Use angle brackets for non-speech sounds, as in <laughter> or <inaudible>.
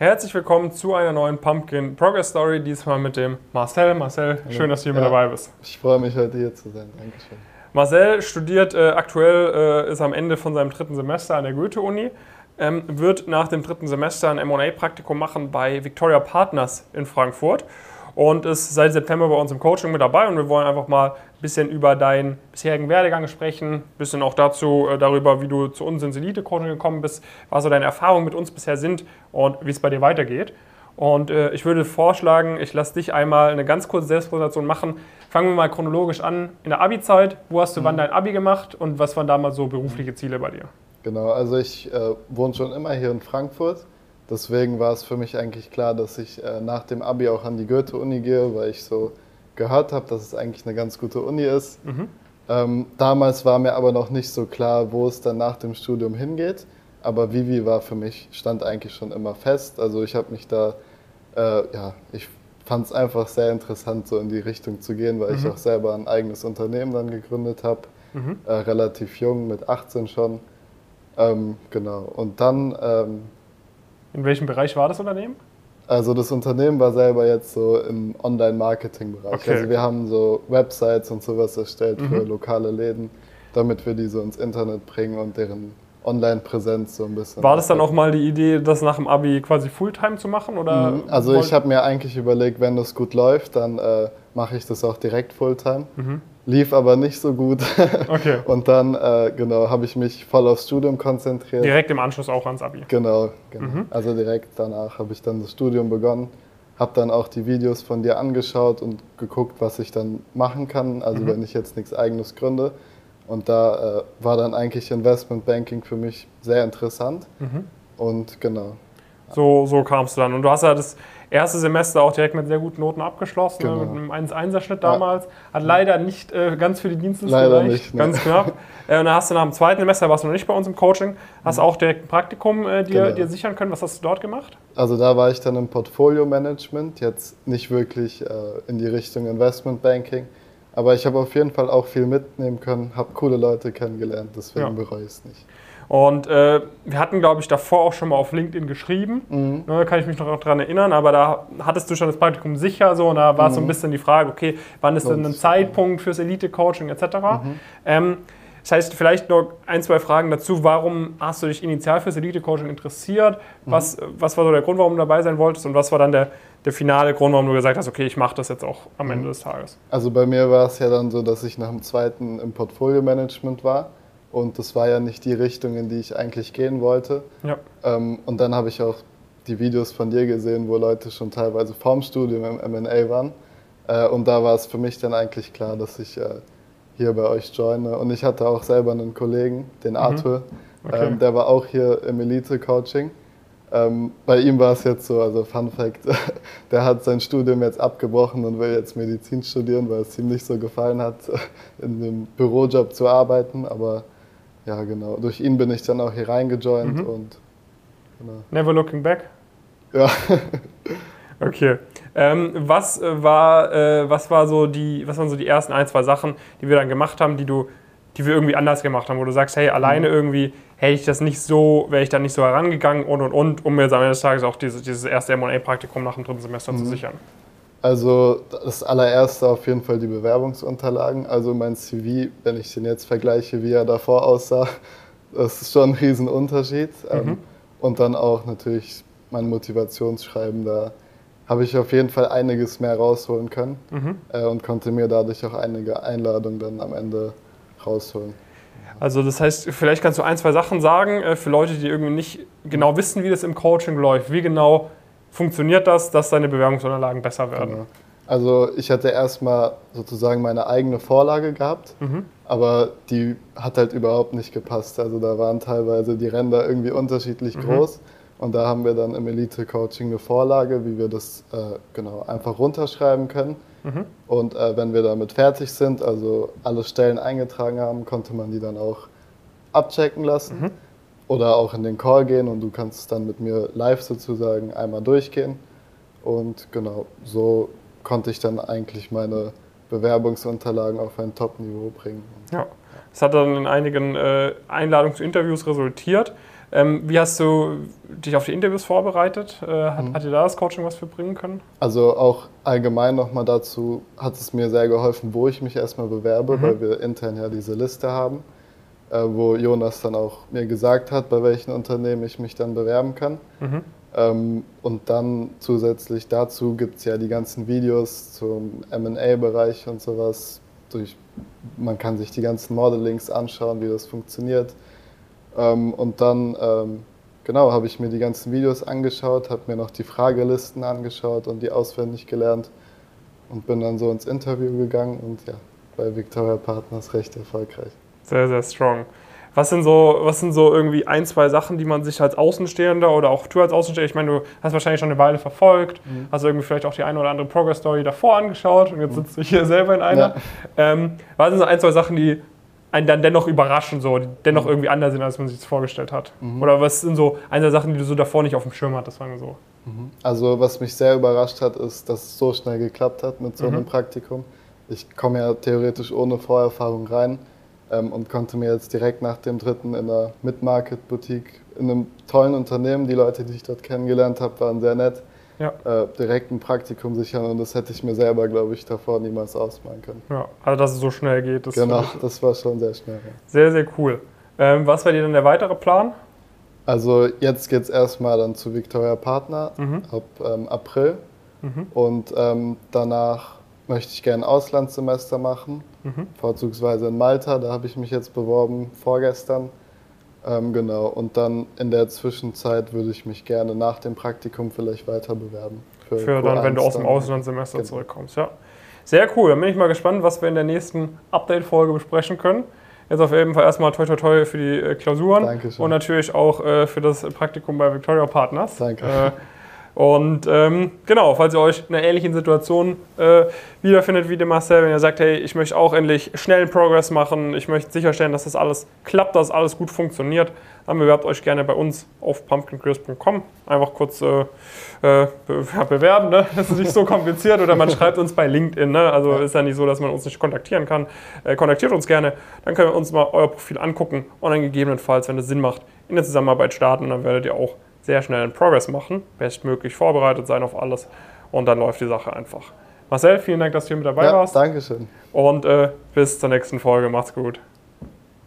Herzlich willkommen zu einer neuen Pumpkin Progress Story, diesmal mit dem Marcel. Marcel, schön, dass du hier ja, mit dabei bist. Ich freue mich, heute hier zu sein. Dankeschön. Marcel studiert äh, aktuell, äh, ist am Ende von seinem dritten Semester an der Goethe-Uni, ähm, wird nach dem dritten Semester ein M&A-Praktikum machen bei Victoria Partners in Frankfurt und ist seit September bei uns im Coaching mit dabei und wir wollen einfach mal ein bisschen über deinen bisherigen Werdegang sprechen, ein bisschen auch dazu, äh, darüber, wie du zu uns ins Elite-Coaching gekommen bist, was so deine Erfahrungen mit uns bisher sind und wie es bei dir weitergeht. Und äh, ich würde vorschlagen, ich lasse dich einmal eine ganz kurze Selbstpräsentation machen. Fangen wir mal chronologisch an. In der Abi-Zeit, wo hast du mhm. wann dein Abi gemacht und was waren damals so berufliche Ziele bei dir? Genau, also ich äh, wohne schon immer hier in Frankfurt Deswegen war es für mich eigentlich klar, dass ich äh, nach dem Abi auch an die Goethe-Uni gehe, weil ich so gehört habe, dass es eigentlich eine ganz gute Uni ist. Mhm. Ähm, damals war mir aber noch nicht so klar, wo es dann nach dem Studium hingeht. Aber Vivi war für mich, stand eigentlich schon immer fest. Also ich habe mich da, äh, ja, ich fand es einfach sehr interessant, so in die Richtung zu gehen, weil mhm. ich auch selber ein eigenes Unternehmen dann gegründet habe. Mhm. Äh, relativ jung, mit 18 schon. Ähm, genau. Und dann ähm, in welchem Bereich war das Unternehmen? Also das Unternehmen war selber jetzt so im Online-Marketing-Bereich. Okay. Also wir haben so Websites und sowas erstellt mhm. für lokale Läden, damit wir die so ins Internet bringen und deren Online-Präsenz so ein bisschen. War das dann auch mal die Idee, das nach dem Abi quasi Fulltime zu machen? Oder mhm. Also ich habe mir eigentlich überlegt, wenn das gut läuft, dann äh, mache ich das auch direkt Fulltime. Mhm lief aber nicht so gut. <laughs> Okay. Und dann, äh, genau, habe ich mich voll aufs Studium konzentriert. Direkt im Anschluss auch ans Abi? Genau, genau. Mhm. Also direkt danach habe ich dann das Studium begonnen, habe dann auch die Videos von dir angeschaut und geguckt, was ich dann machen kann, also mhm. wenn ich jetzt nichts eigenes gründe. Und da äh, war dann eigentlich Investmentbanking für mich sehr interessant. Mhm. Und genau. So, so kamst du dann. Und du hast ja das erste Semester auch direkt mit sehr guten Noten abgeschlossen, ne, genau. mit einem 1-1er-Schnitt damals. Hat leider nicht äh, ganz für die Dienstliste leider gereicht, nicht, ne? ganz knapp. äh, und dann hast du nach dem zweiten Semester, warst du noch nicht bei uns im Coaching, hast mhm. auch direkt ein Praktikum äh, dir, genau. dir sichern können. Was hast du dort gemacht? Also da war ich dann im Portfolio-Management, jetzt nicht wirklich äh, in die Richtung Investment-Banking. Aber ich habe auf jeden Fall auch viel mitnehmen können, habe coole Leute kennengelernt, deswegen ja. bereue ich es nicht. Und äh, wir hatten, glaube ich, davor auch schon mal auf LinkedIn geschrieben. Mhm. Ne, kann ich mich noch daran erinnern, aber da hattest du schon das Praktikum sicher so und da war mhm. so ein bisschen die Frage, okay, wann ist denn ein Zeitpunkt fürs Elite-Coaching etc. Mhm. Ähm, das heißt, vielleicht noch ein, zwei Fragen dazu. Warum hast du dich initial fürs Elite-Coaching interessiert? Mhm. Was, was war so der Grund, warum du dabei sein wolltest? Und was war dann der, der finale Grund, warum du gesagt hast, okay, ich mache das jetzt auch am mhm. Ende des Tages? Also bei mir war es ja dann so, dass ich nach dem zweiten im Portfolio-Management war. Und das war ja nicht die Richtung, in die ich eigentlich gehen wollte. Ja. Ähm, und dann habe ich auch die Videos von dir gesehen, wo Leute schon teilweise vorm Studium im MA waren. Äh, und da war es für mich dann eigentlich klar, dass ich äh, hier bei euch joine. Und ich hatte auch selber einen Kollegen, den mhm. Arthur, okay. ähm, der war auch hier im Elite-Coaching. Ähm, bei ihm war es jetzt so, also Fun Fact, <laughs> der hat sein Studium jetzt abgebrochen und will jetzt Medizin studieren, weil es ihm nicht so gefallen hat, <laughs> in einem Bürojob zu arbeiten. Aber ja, genau. Durch ihn bin ich dann auch hier reingejoint mhm. und. Genau. Never looking back? Ja. <laughs> okay. Ähm, was, äh, war, äh, was, war so die, was waren so die ersten ein, zwei Sachen, die wir dann gemacht haben, die, du, die wir irgendwie anders gemacht haben, wo du sagst, hey, alleine mhm. irgendwie hätte ich das nicht so, wäre ich da nicht so herangegangen und und und, um mir jetzt am Ende des Tages auch dieses, dieses erste MA-Praktikum nach dem dritten Semester mhm. zu sichern? Also das allererste auf jeden Fall die Bewerbungsunterlagen. Also mein CV, wenn ich den jetzt vergleiche, wie er davor aussah, <laughs> das ist schon ein Riesenunterschied. Ähm, mhm. Und dann auch natürlich mein Motivationsschreiben, da habe ich auf jeden Fall einiges mehr rausholen können mhm. Äh, und konnte mir dadurch auch einige Einladungen dann am Ende rausholen. Also das heißt, vielleicht kannst du ein, zwei Sachen sagen äh, für Leute, die irgendwie nicht genau wissen, wie das im Coaching läuft. Wie genau funktioniert das, dass deine Bewerbungsunterlagen besser werden? Genau. Also ich hatte erstmal sozusagen meine eigene Vorlage gehabt, mhm. aber die hat halt überhaupt nicht gepasst. Also da waren teilweise die Ränder irgendwie unterschiedlich mhm. groß und da haben wir dann im Elite-Coaching eine Vorlage, wie wir das äh, genau einfach runterschreiben können. Mhm. Und äh, wenn wir damit fertig sind, also alle Stellen eingetragen haben, konnte man die dann auch abchecken lassen. Oder auch in den Call gehen und du kannst dann mit mir live sozusagen einmal durchgehen. Und genau, so konnte ich dann eigentlich meine Bewerbungsunterlagen auf ein Top-Niveau bringen. Ja, das hat dann in einigen äh, Einladungen zu Interviews resultiert. Ähm, wie hast du dich auf die Interviews vorbereitet? Äh, hat, mhm. hat dir da das Coaching was für bringen können? Also auch allgemein nochmal dazu hat es mir sehr geholfen, wo ich mich erstmal bewerbe, mhm. weil wir intern ja diese Liste haben, wo Jonas dann auch mir gesagt hat, bei welchen Unternehmen ich mich dann bewerben kann. Mhm. Ähm, und dann zusätzlich dazu gibt es ja die ganzen Videos zum MA-Bereich und sowas. Durch, man kann sich die ganzen Modelings anschauen, wie das funktioniert. Ähm, und dann, ähm, genau, habe ich mir die ganzen Videos angeschaut, habe mir noch die Fragelisten angeschaut und die auswendig gelernt und bin dann so ins Interview gegangen und ja, bei Victoria Partners recht erfolgreich. Sehr, sehr strong. Was sind so, was sind so irgendwie ein, zwei Sachen, die man sich als Außenstehender oder auch du als Außenstehender, ich meine, du hast wahrscheinlich schon eine Weile verfolgt, mhm. hast irgendwie vielleicht auch die eine oder andere Progress-Story davor angeschaut und jetzt mhm. sitzt du hier selber in einer. Ja. Ähm, was sind so ein, zwei Sachen, die einen dann dennoch überraschen, so, die dennoch mhm. irgendwie anders sind, als man sich das vorgestellt hat? Mhm. Oder was sind so ein, zwei Sachen, die du so davor nicht auf dem Schirm hattest, sagen wir so? Mhm. Also, was mich sehr überrascht hat, ist, dass es so schnell geklappt hat mit so einem mhm. Praktikum. Ich komme ja theoretisch ohne Vorerfahrung rein ähm, und konnte mir jetzt direkt nach dem dritten in einer Mid-Market-Boutique in einem tollen Unternehmen, die Leute, die ich dort kennengelernt habe, waren sehr nett, ja. äh, direkt ein Praktikum sichern und das hätte ich mir selber, glaube ich, davor niemals ausmalen können. Ja, also dass es so schnell geht. Das genau, das war schon sehr schnell. Ja. Sehr, sehr cool. Ähm, was war dir denn der weitere Plan? Also jetzt geht es erstmal dann zu Victoria Partner mhm. ab ähm, April mhm. und ähm, danach möchte ich gerne ein Auslandssemester machen, mhm. vorzugsweise in Malta. Da habe ich mich jetzt beworben vorgestern. Ähm, genau, und dann in der Zwischenzeit würde ich mich gerne nach dem Praktikum vielleicht weiter bewerben. Für, für dann, wenn du aus dem Auslandssemester genau. zurückkommst, ja. Sehr cool, dann bin ich mal gespannt, was wir in der nächsten Update-Folge besprechen können. Jetzt auf jeden Fall erstmal toi toi toi für die äh, Klausuren Dankeschön. und natürlich auch äh, für das Praktikum bei Victoria Partners. Danke. Äh, und ähm, genau, falls ihr euch in einer ähnlichen Situation äh, wiederfindet wie der Marcel, wenn ihr sagt, hey, ich möchte auch endlich schnellen Progress machen, ich möchte sicherstellen, dass das alles klappt, dass alles gut funktioniert, dann bewerbt euch gerne bei uns auf pumpkincareers.com. Einfach kurz äh, äh, bewerben, ne? das ist nicht so kompliziert. Oder man schreibt uns bei LinkedIn. Ne? Also ist ja nicht so, dass man uns nicht kontaktieren kann. Äh, kontaktiert uns gerne, dann können wir uns mal euer Profil angucken und dann gegebenenfalls, wenn es Sinn macht, in der Zusammenarbeit starten. Dann werdet ihr auch sehr schnell einen Progress machen, bestmöglich vorbereitet sein auf alles und dann läuft die Sache einfach. Marcel, vielen Dank, dass du hier mit dabei ja, warst. Dankeschön. Und äh, bis zur nächsten Folge. Macht's gut.